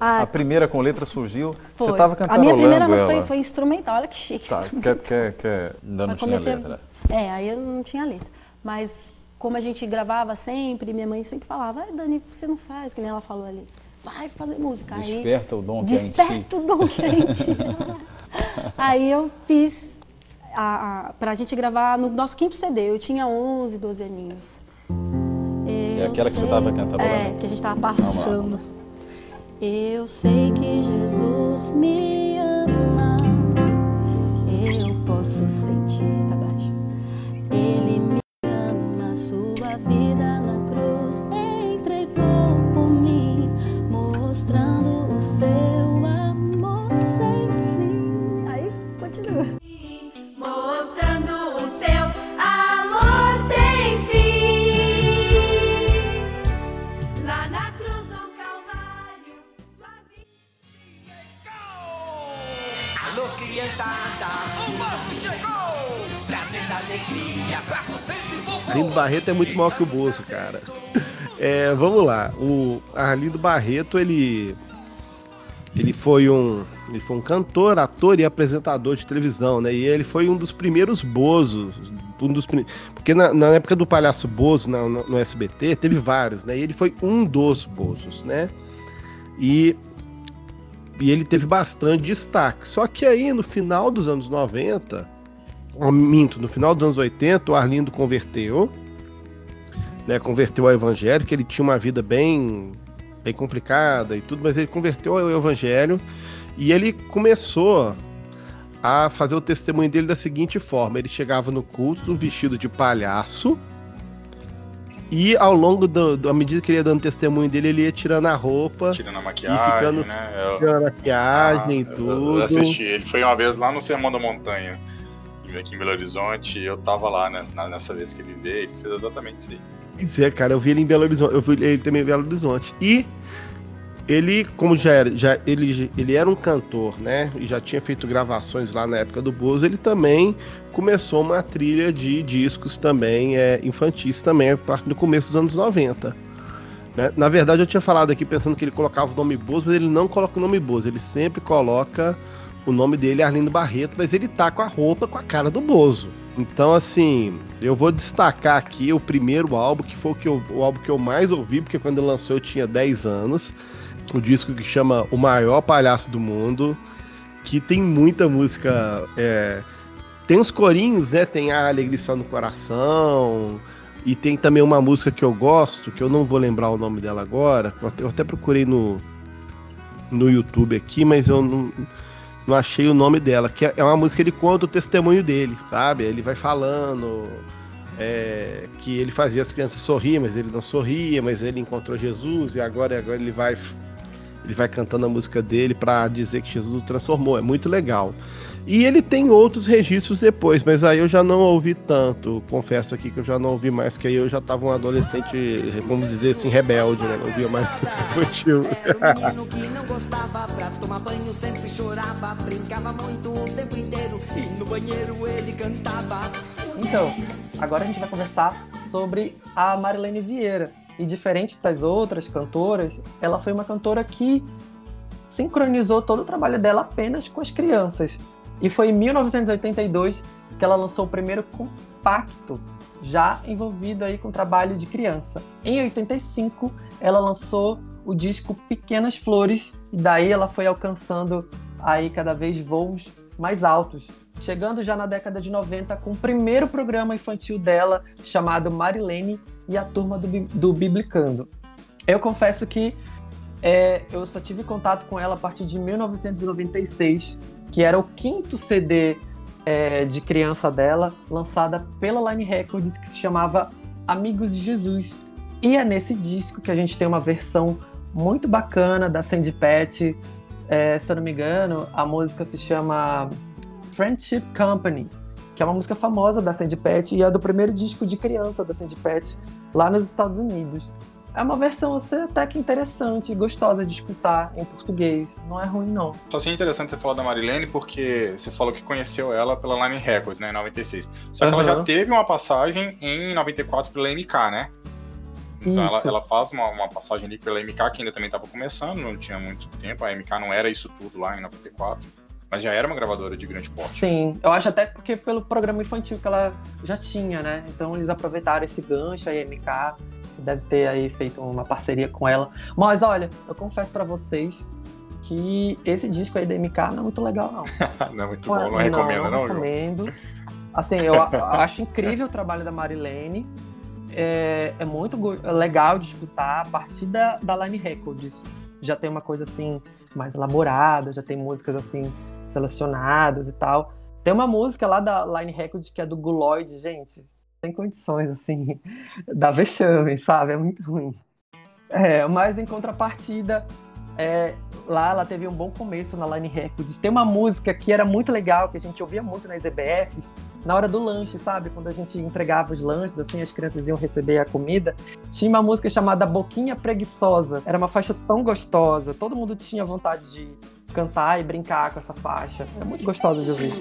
A, a primeira com letra surgiu. Foi. Você estava A cantarolando minha primeira música foi, foi instrumental, olha que chique. Tá, quer, ainda não Eu tinha a- letra. É, aí eu não tinha letra. Mas como a gente gravava sempre, minha mãe sempre falava, "Ai, Dani, que você não faz? Que nem ela falou ali. Vai fazer música. Aí, Desperta o dom que em ti. Desperta o dom que há em ti. aí eu fiz a, a, pra gente gravar no nosso quinto CD. Eu tinha 11, 12 aninhos. É aquela que você tava cantarolando? É, que a gente tava passando. Eu sei que Jesus me ama. Eu posso sentir, tá baixo. Ele Arlindo Barreto é muito maior que o Bolso, cara. É, vamos lá. O Arlindo Barreto, ele. Ele foi um. Ele foi um cantor, ator e apresentador de televisão, né? E ele foi um dos primeiros Bozos. Um dos, porque na, na época do Palhaço Bozo, na- no, no SBT, teve vários, né? E ele foi um dos Bozos, né? E, e ele teve bastante destaque. Só que aí, no final dos anos 90, ou minto, no final dos anos 80, o Arlindo converteu né, converteu ao evangelho, que ele tinha uma vida bem, bem complicada e tudo, mas ele converteu ao evangelho e ele começou a fazer o testemunho dele da seguinte forma: ele chegava no culto vestido de palhaço. E ao longo do, do à medida que ele ia dando testemunho dele, ele ia tirando a roupa. Tirando a maquiagem, e ficando né? Eu- tirando a maquiagem e Ah, eu- tudo. Eu assisti. Ele foi uma vez lá no Sermão da Montanha, aqui em Belo Horizonte, eu tava lá né, nessa vez que ele veio, ele fez exatamente isso aí. Pois é, cara, eu vi ele em Belo Horizonte, eu vi ele também em Belo Horizonte. E ele, como já era, já, ele, ele era um cantor, né? E já tinha feito gravações lá na época do Bozo, ele também começou uma trilha de discos também é, infantis também, a partir do começo dos anos 90. né? Na verdade, eu tinha falado aqui pensando que ele colocava o nome Bozo, mas ele não coloca o nome Bozo, ele sempre coloca o nome dele é Arlindo Barreto, mas ele tá com a roupa com a cara do Bozo. Então, assim, eu vou destacar aqui o primeiro álbum, que foi o, que eu- o álbum que eu mais ouvi, porque quando ele lançou eu tinha 10 anos. O disco que chama O Maior Palhaço do Mundo, que tem muita música. é, tem uns corinhos, né? Tem a Alegria no Coração. E tem também uma música que eu gosto, que eu não vou lembrar o nome dela agora. Eu até, eu até procurei no, no YouTube aqui, mas eu não, não achei o nome dela. Que é é uma música que ele conta o testemunho dele, sabe? Ele vai falando é, que ele fazia as crianças sorrir, mas ele não sorria, mas ele encontrou Jesus e agora, agora ele vai ele vai cantando a música dele para dizer que Jesus o transformou. É muito legal. E ele tem outros registros depois, mas aí eu já não ouvi tanto. Confesso aqui que eu já não ouvi mais, que aí eu já tava um adolescente, vamos dizer assim, rebelde, né? Não ouvia mais música infantil. Era um menino que não gostava pra tomar banho, sempre chorava, brincava muito o tempo inteiro e no banheiro ele cantava. Então, agora a gente vai conversar sobre a Marilene Vieira. E diferente das outras cantoras, ela foi uma cantora que sincronizou todo o trabalho dela apenas com as crianças. E foi em 1982 que ela lançou o primeiro compacto, já envolvido aí com trabalho de criança. Em 85, ela lançou o disco Pequenas Flores, e daí ela foi alcançando aí cada vez voos mais altos, chegando já na década de 90 com o primeiro programa infantil dela, chamado Marilene e a Turma do, do Biblicando. Eu confesso que é, eu só tive contato com ela a partir de 1996, que era o quinto CD é, de criança dela, lançada pela Line Records, que se chamava Amigos de Jesus. E é nesse disco que a gente tem uma versão muito bacana da Sandy Patty. É, se eu não me engano, a música se chama Friendship Company, que é uma música famosa da Sandy Patty e é do primeiro disco de criança da Sandy Patty lá nos Estados Unidos. É uma versão assim, até que interessante, gostosa de escutar em português. Não é ruim, não. Só assim interessante você falar da Marilene, porque você falou que conheceu ela pela Line Records, né, em 96. Só que ela Aham. já teve uma passagem em 94 pela MK, né? Então ela, ela faz uma, uma passagem ali pela MK, que ainda também estava começando, não tinha muito tempo. A MK não era isso tudo lá em 94, mas já era uma gravadora de grande porte. Sim, eu acho até porque pelo programa infantil que ela já tinha, né? Então eles aproveitaram esse gancho aí, a MK deve ter aí feito uma parceria com ela. Mas olha, eu confesso pra vocês que esse disco aí da MK não é muito legal, não. não é muito bom, não recomendo, não, João. recomendo. Assim, eu acho incrível o trabalho da Marilene. É, é muito go- legal de escutar a partir da, da Line Records. Já tem uma coisa assim mais elaborada, já tem músicas assim selecionadas e tal. Tem uma música lá da Line Records que é do Guloid, gente. Tem condições, assim, da vexame, sabe? É muito ruim. É, mas em contrapartida, é, lá ela teve um bom começo na Line Records. Tem uma música que era muito legal, que a gente ouvia muito nas EBFs, na hora do lanche, sabe? Quando a gente entregava os lanches, assim, as crianças iam receber a comida. Tinha uma música chamada Boquinha Preguiçosa. Era uma faixa tão gostosa. Todo mundo tinha vontade de cantar e brincar com essa faixa. É muito gostosa de ouvir.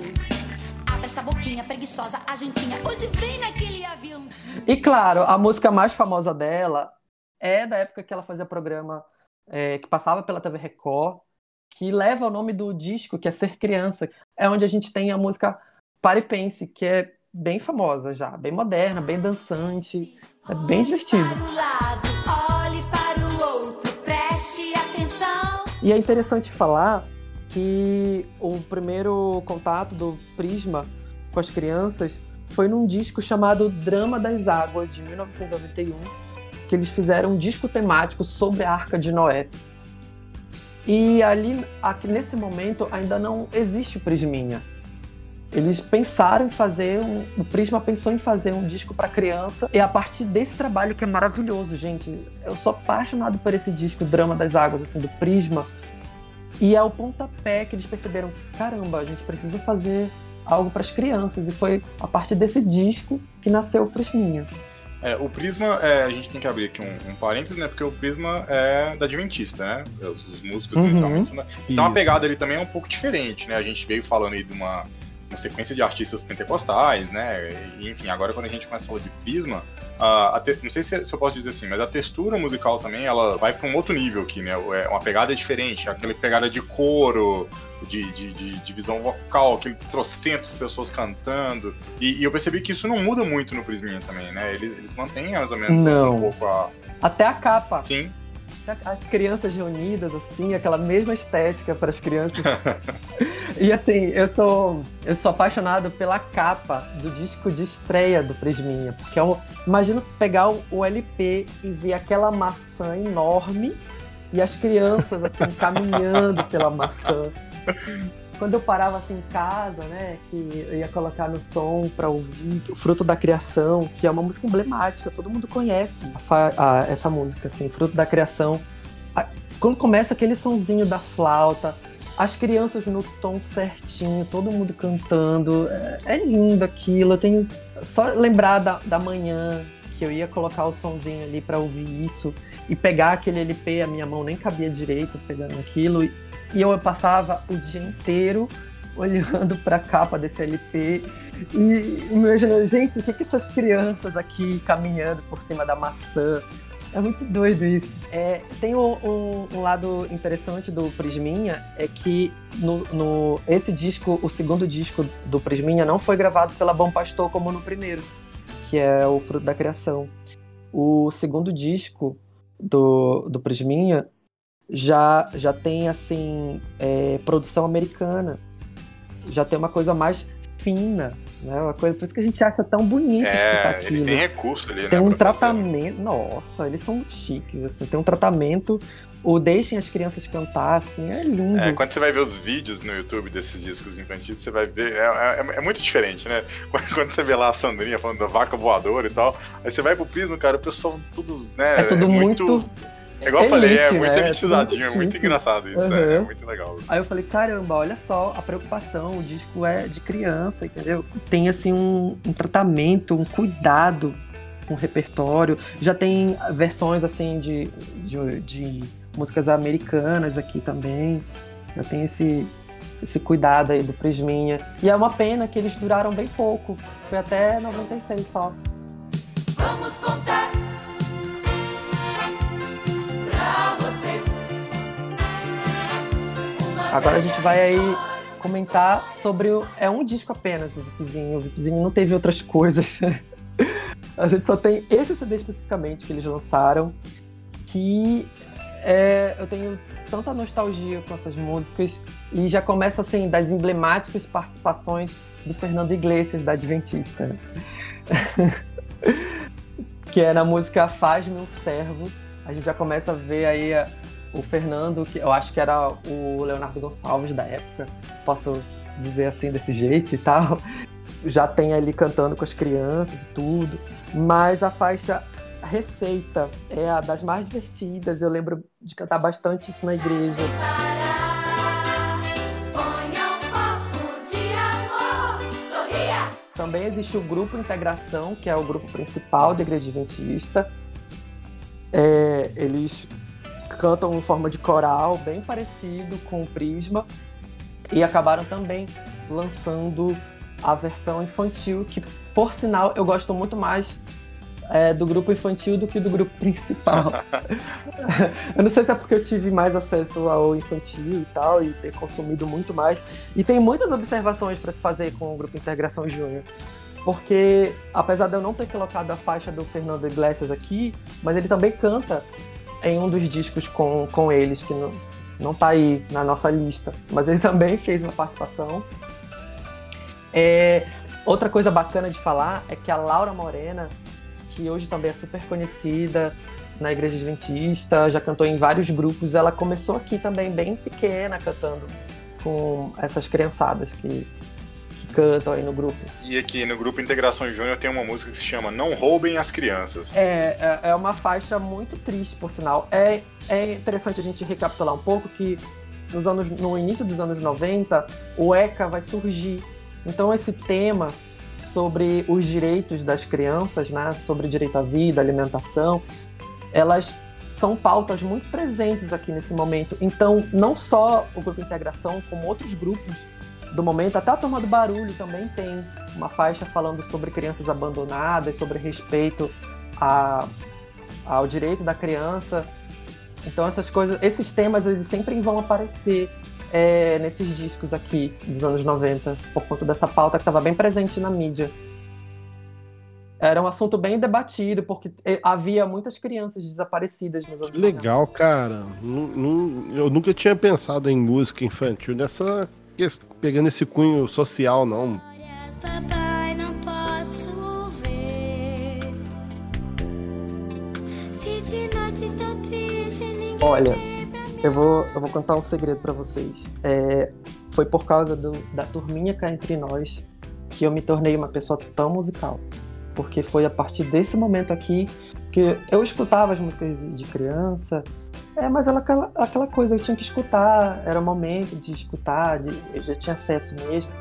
Abre essa boquinha preguiçosa, a gentinha. Hoje vem naquele aviãozinho. E claro, a música mais famosa dela é da época que ela fazia programa é, que passava pela TV Record, que leva o nome do disco, que é Ser Criança. É onde a gente tem a música Pare e Pense, que é bem famosa já, bem moderna, bem dançante, é bem divertido. Do E é interessante falar que o primeiro contato do Prisma com as crianças foi num disco chamado Drama das Águas, de 1991, que eles fizeram um disco temático sobre a Arca de Noé. E ali, aqui nesse momento, ainda não existe o Prisminha. Eles pensaram em fazer um, o Prisma pensou em fazer um disco para criança e a partir desse trabalho que é maravilhoso, gente. Eu sou apaixonado por esse disco Drama das Águas assim do Prisma. E é o pontapé que eles perceberam, caramba, a gente precisa fazer algo para as crianças e foi a partir desse disco que nasceu o Prisminha. É, o Prisma, é, a gente tem que abrir aqui um, um parênteses, né? Porque o Prisma é da Adventista, né? Os, os músicos Uhum. inicialmente. Né? Então a pegada ali também é um pouco diferente, né? A gente veio falando aí de uma, uma sequência de artistas pentecostais, né? E, enfim, agora quando a gente começa a falar de Prisma, a- a te- não sei se, se eu posso dizer assim, mas a textura musical também, ela vai para um outro nível aqui, né? É uma pegada diferente, aquela pegada de coro, de, de, de divisão vocal, aquele trocentos pessoas cantando. E, e eu percebi que isso não muda muito no Prisminha também, né? Eles, eles mantêm mais ou menos Não. um pouco a. Até a capa. Sim. As crianças reunidas, assim, aquela mesma estética para as crianças. e assim, eu sou, eu sou apaixonado pela capa do disco de estreia do Prisminha. Porque eu imagino pegar o, o LP e ver aquela maçã enorme e as crianças, assim, caminhando pela maçã. Quando eu parava assim em casa, né, que eu ia colocar no som pra ouvir o Fruto da Criação, que é uma música emblemática, todo mundo conhece a a- essa música, assim, Fruto da Criação. A- Quando começa aquele sonzinho da flauta, as crianças no tom certinho, todo mundo cantando, é, é lindo aquilo. Eu tenho só lembrar da, da manhã que eu ia colocar o sonzinho ali pra ouvir isso e pegar aquele LP, a minha mão nem cabia direito pegando aquilo. E eu passava o dia inteiro olhando para a capa desse LP e imaginando, gente, o que, que essas crianças aqui caminhando por cima da maçã? É muito doido isso. É, tem um, um- um lado interessante do Prisminha, é que no, no- esse disco, o segundo disco do Prisminha, não foi gravado pela Bom Pastor como no primeiro, que é o Fruto da Criação. O segundo disco do, do Prisminha já, já tem assim é, produção americana, já tem uma coisa mais fina, né? Uma coisa, por isso que a gente acha tão bonito É, eles têm recurso ali, Tem né? um pra fazer. tratamento, nossa, eles são muito chiques, assim, tem um tratamento. O deixem as crianças cantar, assim, é lindo. É, quando você vai ver os vídeos no YouTube desses discos infantis, você vai ver. É, é- é muito diferente, né? Quando, quando você vê lá a Sandrinha falando da vaca voadora e tal, aí você vai pro Prisma, cara, o pessoal tudo, né? É tudo muito É igual eu falei, é elite, muito né? elitizadinho, é muito engraçado isso, é, é Uhum. muito legal. Aí eu falei, caramba, olha só a preocupação, o disco é de criança, entendeu? Tem assim um, um tratamento, um cuidado com o repertório. Já tem versões assim de, de, de músicas americanas aqui também. Já tem esse, esse cuidado aí do Prisminha. E é uma pena que eles duraram bem pouco. Foi até 96 só. Vamos contar Agora a gente vai aí comentar sobre o. É um disco apenas do Vipzinho. O Vipzinho não teve outras coisas. a gente só tem esse CD especificamente que eles lançaram. Que é, eu tenho tanta nostalgia com essas músicas. E já começa assim, das emblemáticas participações do Fernando Iglesias, da Adventista. que é na música Faz-me um Servo. A gente já começa a ver aí a- o Fernando, que eu acho que era o Leonardo Gonçalves da época, posso dizer assim desse jeito e tal. Já tem ali cantando com as crianças e tudo. Mas a faixa Receita é a das mais divertidas. Eu lembro de cantar bastante isso na igreja. Também existe o grupo Integração, que é o grupo principal da Igreja Adventista. É, eles cantam em forma de coral, bem parecido com o Prisma. E acabaram também lançando a versão infantil, que, por sinal, eu gosto muito mais é, do grupo infantil do que do grupo principal. eu não sei se é porque eu tive mais acesso ao infantil e tal, e ter consumido muito mais. E tem muitas observações para se fazer com o grupo Integração Júnior. Porque, apesar de eu não ter colocado a faixa do Fernando Iglesias aqui, mas ele também canta em um dos discos com, com eles, que não, não tá aí na nossa lista. Mas ele também fez uma participação. É, outra coisa bacana de falar é que a Laura Morena, que hoje também é super conhecida na Igreja Adventista, já cantou em vários grupos. Ela começou aqui também, bem pequena, cantando com essas criançadas que, cantam aí no grupo. E aqui no grupo Integração Júnior tem uma música que se chama Não Roubem as Crianças. É, é, é uma faixa muito triste, por sinal. É, é interessante a gente recapitular um pouco que nos anos, no início dos anos 90, o ECA vai surgir. Então esse tema sobre os direitos das crianças, né, sobre direito à vida, alimentação, elas são pautas muito presentes aqui nesse momento. Então, não só o grupo Integração, como outros grupos do momento, até a Turma do Barulho também tem uma faixa falando sobre crianças abandonadas, sobre respeito a, ao direito da criança. Então, essas coisas, esses temas, eles sempre vão aparecer é, nesses discos aqui dos anos 90, por conta dessa pauta que estava bem presente na mídia. Era um assunto bem debatido, porque eh, havia muitas crianças desaparecidas nos anos 90. Legal, cara. Nu- nu- Eu nunca tinha pensado em música infantil nessa. Pegando esse cunho social, não. Papai, não posso ver. Se de noite estou triste, ninguém Olha, eu vou, eu vou contar um segredo pra vocês. É, foi por causa do- da turminha cá entre nós que eu me tornei uma pessoa tão musical. Porque foi a partir desse momento aqui que eu escutava as músicas de criança, é, mas ela, aquela, aquela coisa, eu tinha que escutar, era o momento de escutar, de, eu já tinha acesso mesmo.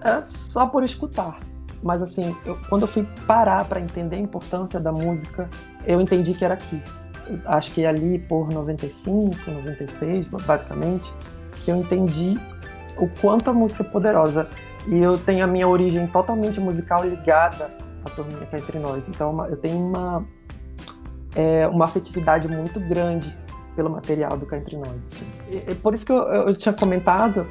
Era só por escutar. Mas assim, eu- quando eu fui parar pra entender a importância da música, eu entendi que era aqui acho que ali por 95, 96, basicamente, que eu entendi o quanto a música é poderosa. E eu tenho a minha origem totalmente musical ligada à turminha cá entre nós. Então uma- eu tenho uma, é, uma afetividade muito grande pelo material do Cá Entre Nós. assim. E- e por isso que eu, eu- tinha comentado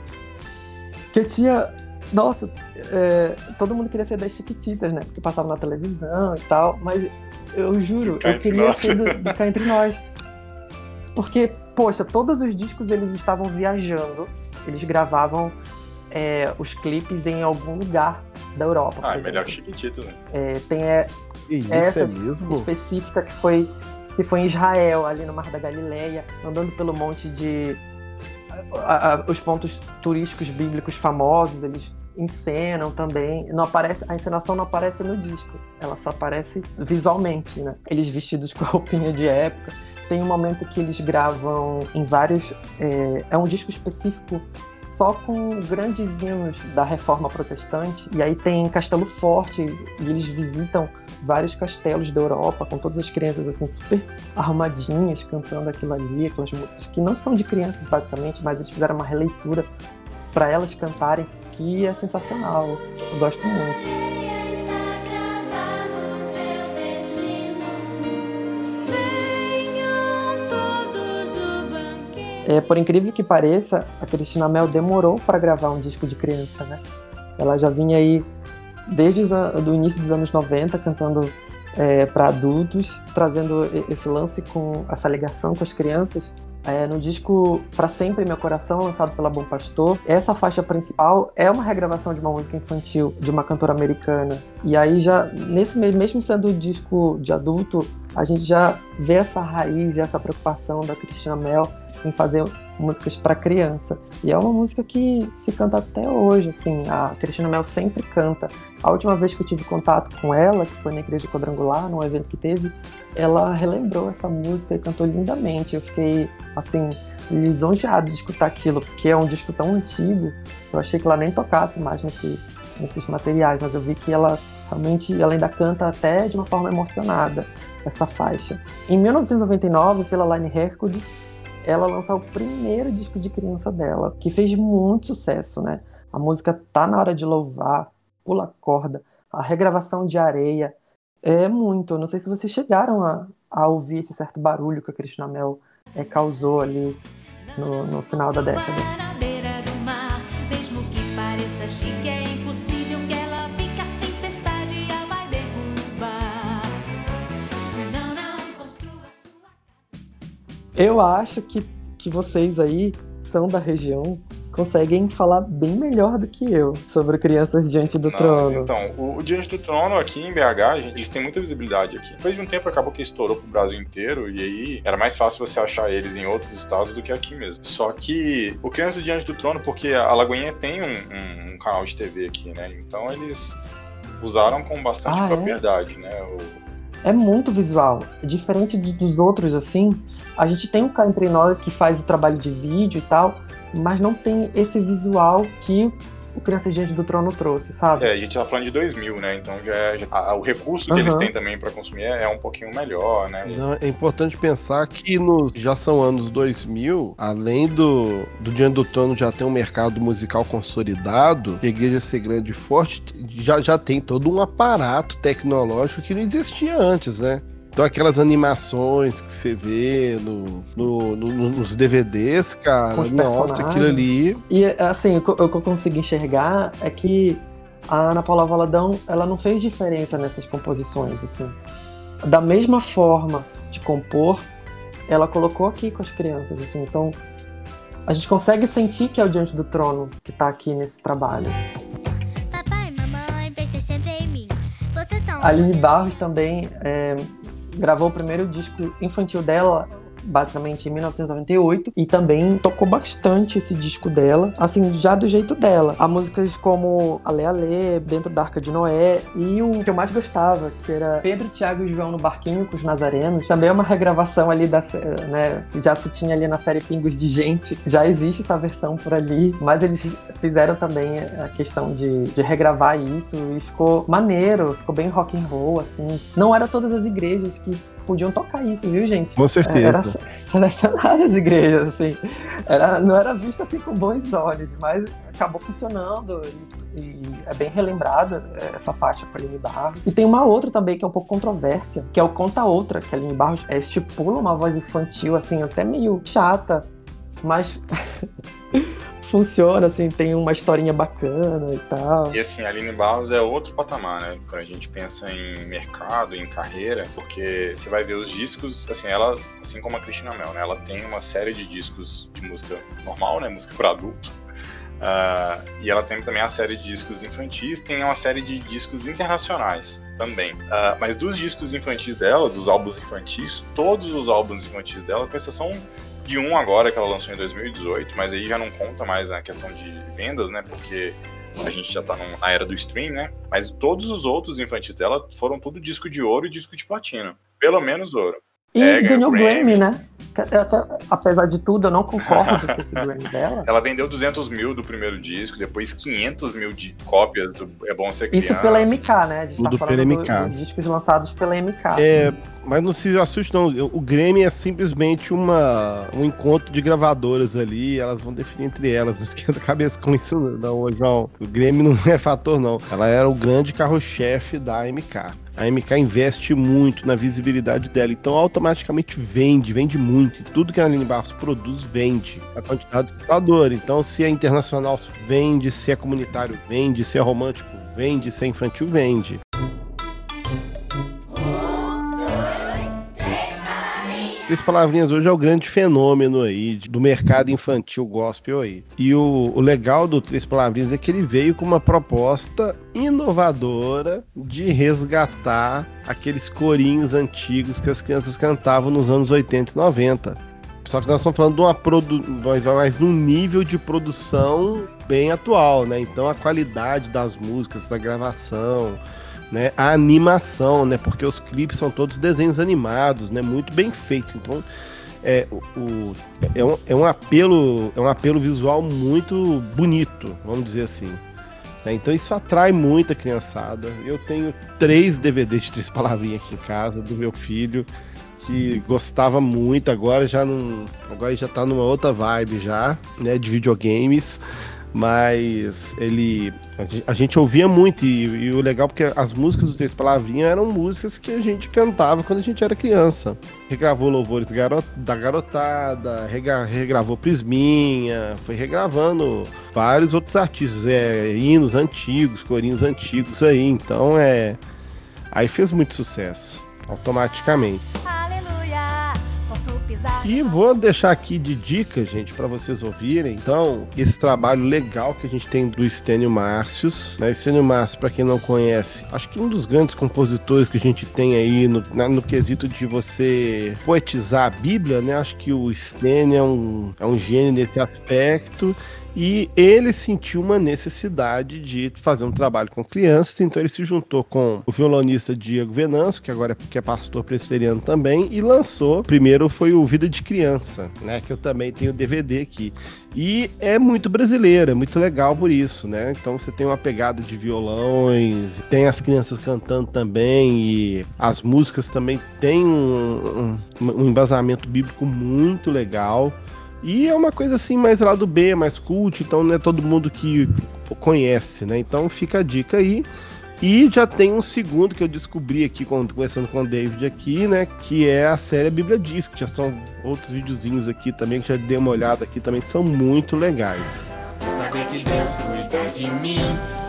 que eu tinha. Nossa, é, todo mundo queria ser das Chiquititas, né? Porque passava na televisão e tal, mas eu juro, eu queria Nós. ser do, do Cá Entre Nós. Porque, poxa, todos os discos eles estavam viajando, eles gravavam é, os clipes em algum lugar da Europa. por Ah, é melhor que Chiquitito, né? É, tem é, essa é mesmo? específica que foi, que foi em Israel, ali no Mar da Galileia, andando pelo monte de. a- a- os pontos turísticos bíblicos famosos, eles encenam também. Não aparece, a encenação não aparece no disco, ela só aparece visualmente, né? Eles vestidos com a roupinha de época. Tem um momento que eles gravam em vários. É, é um disco específico só com grandes hinos da reforma protestante. E aí tem Castelo Forte, e eles visitam vários castelos da Europa, com todas as crianças assim super arrumadinhas, cantando aquilo ali, aquelas músicas que não são de crianças, basicamente, mas eles fizeram uma releitura para elas cantarem, que é sensacional. Eu gosto muito. É, por incrível que pareça, a Cristina Mel demorou para gravar um disco de criança, né? Ela já vinha aí desde o início dos anos 90 cantando é, para adultos, trazendo esse lance com essa ligação com as crianças. É, no disco Pra Sempre Meu Coração, lançado pela Bom Pastor, essa faixa principal é uma regravação de uma música infantil de uma cantora americana. E aí já, nesse mesmo sendo o disco de adulto, a gente já vê essa raiz, essa preocupação da Cristina Mel em fazer músicas para criança. E é uma música que se canta até hoje, assim, a Cristina Mel sempre canta. A última vez que eu tive contato com ela, que foi na Igreja Quadrangular, num evento que teve, ela relembrou essa música e cantou lindamente. Eu fiquei, assim, lisonjeado de escutar aquilo, porque é um disco tão antigo, eu achei que ela nem tocasse mais nesse, nesses materiais, mas eu vi que ela realmente, ela ainda canta até de uma forma emocionada, essa faixa. Em 1999, pela Line Records, ela lançou o primeiro disco de criança dela, que fez muito sucesso, né? A música Tá na Hora de Louvar, Pula Corda, a regravação de Areia, é muito. Não sei se vocês chegaram a, a ouvir esse certo barulho que a Cristina Mel é, causou ali no, no final da década. Eu acho que, que vocês aí são da região conseguem falar bem melhor do que eu sobre Crianças Diante do Não, Trono. então, o, o Diante do Trono aqui em BH, gente, eles têm muita visibilidade aqui. Depois de um tempo acabou que estourou pro Brasil inteiro, e aí era mais fácil você achar eles em outros estados do que aqui mesmo. Só que o Crianças Diante do Trono, porque a Lagoinha tem um, um- um canal de TV aqui, né? Então eles usaram com bastante Ah, é? propriedade, né? O- É muito visual. Diferente de- dos outros, assim, a gente tem um cá entre nós que faz o trabalho de vídeo e tal, mas não tem esse visual que o Crianças Diante do Trono trouxe, sabe? É, a gente tá falando de 2000, né? Então já, é- já- a- o recurso que eles têm também pra consumir é, é um pouquinho melhor, né? Não, é importante pensar que nos, já são anos 2000, além do, do Diante do Trono já ter um mercado musical consolidado, a igreja ser grande e forte, já, já tem todo um aparato tecnológico que não existia antes, né? Então aquelas animações que você vê no, no- no- nos DVDs, cara, nossa, aquilo ali. E assim, o que eu consegui enxergar é que a Ana Paula Valadão, ela não fez diferença nessas composições, assim. Da mesma forma de compor, ela colocou aqui com as crianças, assim. Então, a gente consegue sentir que é o Diante do Trono que tá aqui nesse trabalho. Papai mamãe, sempre em mim. Vocês são. A Aline Barros também é, gravou o primeiro disco infantil dela, basicamente em 1998, e também tocou bastante esse disco dela, assim, já do jeito dela. Há músicas como Ale Ale, Dentro da Arca de Noé, e o que eu mais gostava, que era Pedro, Tiago e João no Barquinho com os Nazarenos, também é uma regravação ali da, né, já se tinha ali na série Pingos de Gente, já existe essa versão por ali, mas eles fizeram também a questão de, de regravar isso e ficou maneiro, ficou bem rock and roll, assim. Não eram todas as igrejas que podiam tocar isso, viu, gente? Com certeza. Era se- selecionadas as igrejas, assim. Era, não era visto assim com bons olhos, mas acabou funcionando e, e é bem relembrada é, essa faixa com a Aline Barros. E tem uma outra também que é um pouco controvérsia, que é o Conta Outra, que a Aline Barros é, estipula uma voz infantil, assim, até meio chata, mas funciona, assim, tem uma historinha bacana e tal. E assim, a Aline Barros é outro patamar, né? Quando a gente pensa em mercado, em carreira, porque você vai ver os discos, assim, ela, assim como a Cristina Mel, né? Ela tem uma série de discos de música normal, né? Música para adulto. Ah, e ela tem também a série de discos infantis, tem uma série de discos internacionais também. Ah, mas dos discos infantis dela, dos álbuns infantis, todos os álbuns infantis dela, com exceção de um agora que ela lançou em 2018, mas aí já não conta mais a questão de vendas, né? Porque a gente já tá na era do stream, né? Mas todos os outros infantis dela foram tudo disco de ouro e disco de platina. Pelo menos ouro. E É, ganhou Grammy. Grammy, né? Que- até- apesar de tudo, eu não concordo com esse Grammy dela. Ela vendeu 200 mil do primeiro disco, depois 500 mil de cópias do É Bom Ser Criança. Isso pela MK, né? A gente Tudo tá falando pela do- MK. dos discos lançados pela MK. É, mas não se assuste, não. O Grêmio é simplesmente uma, um encontro de gravadoras ali, elas vão definir entre elas. Não esquenta a cabeça com isso, não, ô, João. O Grêmio não é fator, não. Ela era o grande carro-chefe da MK. A MK investe muito na visibilidade dela, então automaticamente vende, vende muito. Tudo que a Aline Barros produz, vende. A quantidade de computador. Então, se é internacional, vende. Se é comunitário, vende. Se é romântico, vende. Se é infantil, vende. Três Palavrinhas hoje é o grande fenômeno aí do mercado infantil gospel aí. E o, o legal do Três Palavrinhas é que ele veio com uma proposta inovadora de resgatar aqueles corinhos antigos que as crianças cantavam nos anos 80 e 90. Só que nós estamos falando de uma produ... mas num nível de produção bem atual, né? Então a qualidade das músicas, da gravação, né? A animação, né? Porque os clipes são todos desenhos animados, né? Muito bem feitos. Então é, o, é, um, é um apelo é um apelo visual muito bonito, vamos dizer assim. né? Então isso atrai muita criançada. Eu tenho três DVDs de três palavrinhas aqui em casa do meu filho que gostava muito. Agora já não, agora já tá numa outra vibe já, né? De videogames. Mas ele. a gen- A gente ouvia muito, e, e o legal porque as músicas do Três Palavrinhas eram músicas que a gente cantava quando a gente era criança. Regravou Louvores da Garotada, regravou Prisminha, foi regravando vários outros artistas, é, hinos antigos, corinhos antigos aí. Então é. Aí fez muito sucesso, automaticamente. Aleluia. E vou deixar aqui de dica, gente, para vocês ouvirem. Então, esse trabalho legal que a gente tem do Estênio Márcios. Né? Estênio Márcios, para quem não conhece, acho que um dos grandes compositores que a gente tem aí no, na- no quesito de você poetizar a Bíblia, né? Acho que o Estênio é um, é um gênio nesse aspecto. E ele sentiu uma necessidade de fazer um trabalho com crianças, então ele se juntou com o violonista Diego Venâncio, que agora é, que é pastor presbiteriano também, e lançou. Primeiro foi o Vida de Criança, né? Que eu também tenho DVD aqui. E é muito brasileiro, é muito legal por isso, né? Então você tem uma pegada de violões, tem as crianças cantando também, e as músicas também têm um, um, um embasamento bíblico muito legal. E é uma coisa assim mais lá do B, mais cult, então não é todo mundo que conhece, né? Então fica a dica aí. E já tem um segundo que eu descobri aqui, quando- conversando com o David aqui, né? Que é a série A Bíblia Diz, que já são outros videozinhos aqui também, que já dei uma olhada aqui também, são muito legais. Saber que Deus cuida de mim,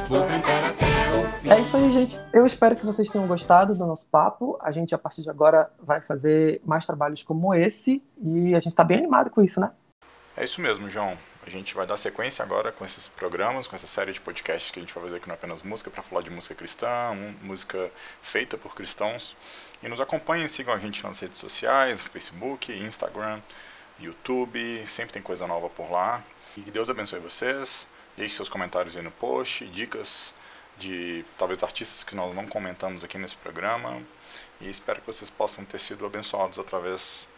vou cantar até o fim. É isso aí, gente. Eu espero que vocês tenham gostado do nosso papo. A gente, a partir de agora, vai fazer mais trabalhos como esse. E a gente tá bem animado com isso, né? É isso mesmo, João. A gente vai dar sequência agora com esses programas, com essa série de podcasts que a gente vai fazer aqui no Apenas Música, para falar de música cristã, música feita por cristãos. E nos acompanhem, sigam a gente nas redes sociais, Facebook, Instagram, YouTube, sempre tem coisa nova por lá. E que Deus abençoe vocês. Deixe seus comentários aí no post, dicas de talvez artistas que nós não comentamos aqui nesse programa. E espero que vocês possam ter sido abençoados através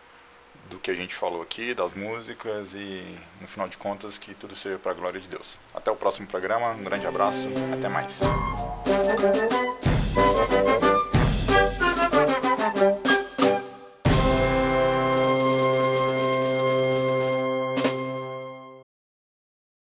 do que a gente falou aqui, das músicas e, no final de contas, que tudo seja para a glória de Deus. Até o próximo programa, um grande abraço, até mais.